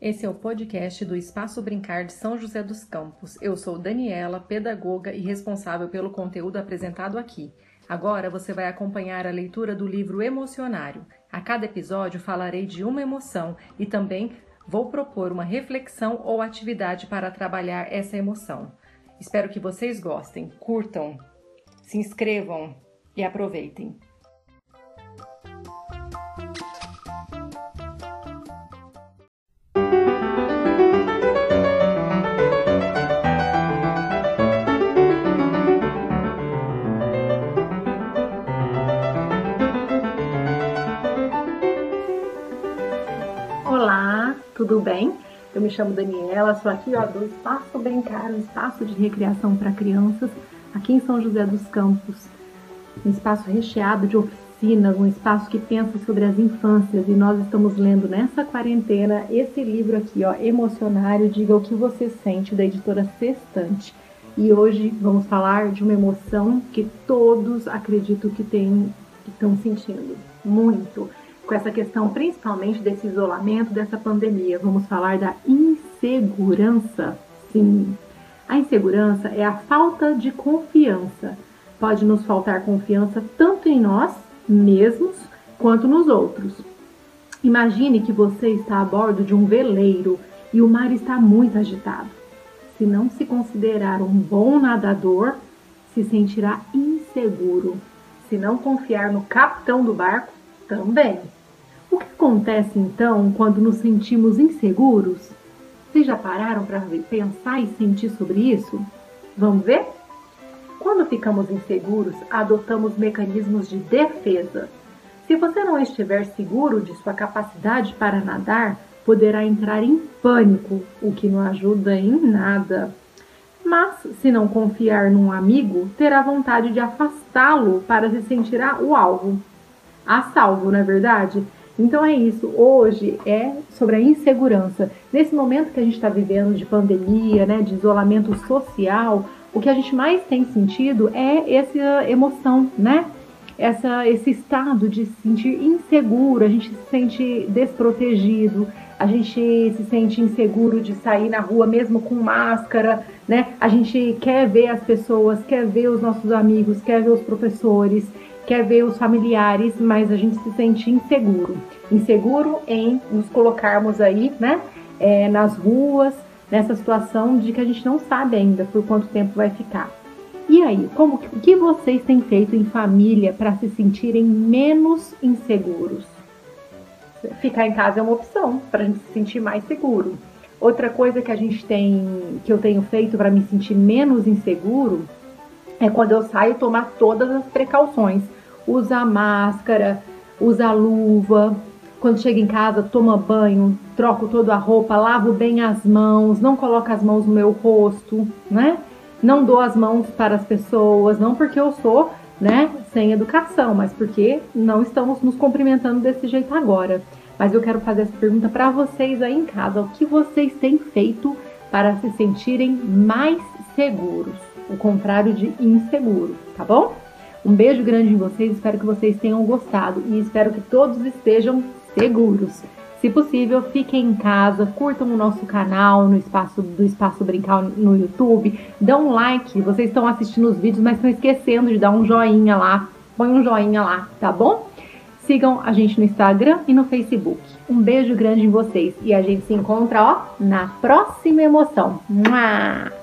Esse é o podcast do Espaço Brincar de São José dos Campos. Eu sou Daniela, pedagoga e responsável pelo conteúdo apresentado aqui. Agora você vai acompanhar a leitura do livro Emocionário. A cada episódio falarei de uma emoção e também vou propor uma reflexão ou atividade para trabalhar essa emoção. Espero que vocês gostem, curtam, se inscrevam e aproveitem. tudo bem? Eu me chamo Daniela, sou aqui ó, do Espaço Brincar, um espaço de recreação para crianças aqui em São José dos Campos. Um espaço recheado de oficinas, um espaço que pensa sobre as infâncias e nós estamos lendo nessa quarentena esse livro aqui, ó, Emocionário, Diga o que você sente, da editora Sextante. E hoje vamos falar de uma emoção que todos acredito que, tem, que estão sentindo muito com essa questão principalmente desse isolamento, dessa pandemia. Vamos falar da insegurança. Sim, a insegurança é a falta de confiança. Pode nos faltar confiança tanto em nós mesmos quanto nos outros. Imagine que você está a bordo de um veleiro e o mar está muito agitado. Se não se considerar um bom nadador, se sentirá inseguro. Se não confiar no capitão do barco, também. O que acontece então quando nos sentimos inseguros? Vocês já pararam para pensar e sentir sobre isso? Vamos ver? Quando ficamos inseguros, adotamos mecanismos de defesa. Se você não estiver seguro de sua capacidade para nadar, poderá entrar em pânico, o que não ajuda em nada. Mas, se não confiar num amigo, terá vontade de afastá-lo para se sentir o alvo. A salvo, não é verdade? Então é isso. Hoje é sobre a insegurança. Nesse momento que a gente está vivendo de pandemia, né, de isolamento social, o que a gente mais tem sentido é essa emoção, né? Essa, esse estado de se sentir inseguro, a gente se sente desprotegido, a gente se sente inseguro de sair na rua mesmo com máscara, né? A gente quer ver as pessoas, quer ver os nossos amigos, quer ver os professores, quer ver os familiares, mas a gente se sente inseguro. Inseguro em nos colocarmos aí, né, é, nas ruas, nessa situação de que a gente não sabe ainda por quanto tempo vai ficar. E aí, como o que vocês têm feito em família para se sentirem menos inseguros? Ficar em casa é uma opção para a gente se sentir mais seguro. Outra coisa que a gente tem, que eu tenho feito para me sentir menos inseguro, é quando eu saio tomar todas as precauções usa máscara, usa luva. Quando chega em casa, toma banho, troco toda a roupa, lavo bem as mãos, não coloco as mãos no meu rosto, né? Não dou as mãos para as pessoas, não porque eu sou, né, sem educação, mas porque não estamos nos cumprimentando desse jeito agora. Mas eu quero fazer essa pergunta para vocês aí em casa: o que vocês têm feito para se sentirem mais seguros? O contrário de inseguro, tá bom? Um beijo grande em vocês, espero que vocês tenham gostado e espero que todos estejam seguros. Se possível, fiquem em casa, curtam o nosso canal no espaço do Espaço Brincar no YouTube, dão um like, vocês estão assistindo os vídeos, mas estão esquecendo de dar um joinha lá. Põe um joinha lá, tá bom? Sigam a gente no Instagram e no Facebook. Um beijo grande em vocês e a gente se encontra, ó, na próxima emoção. Mua!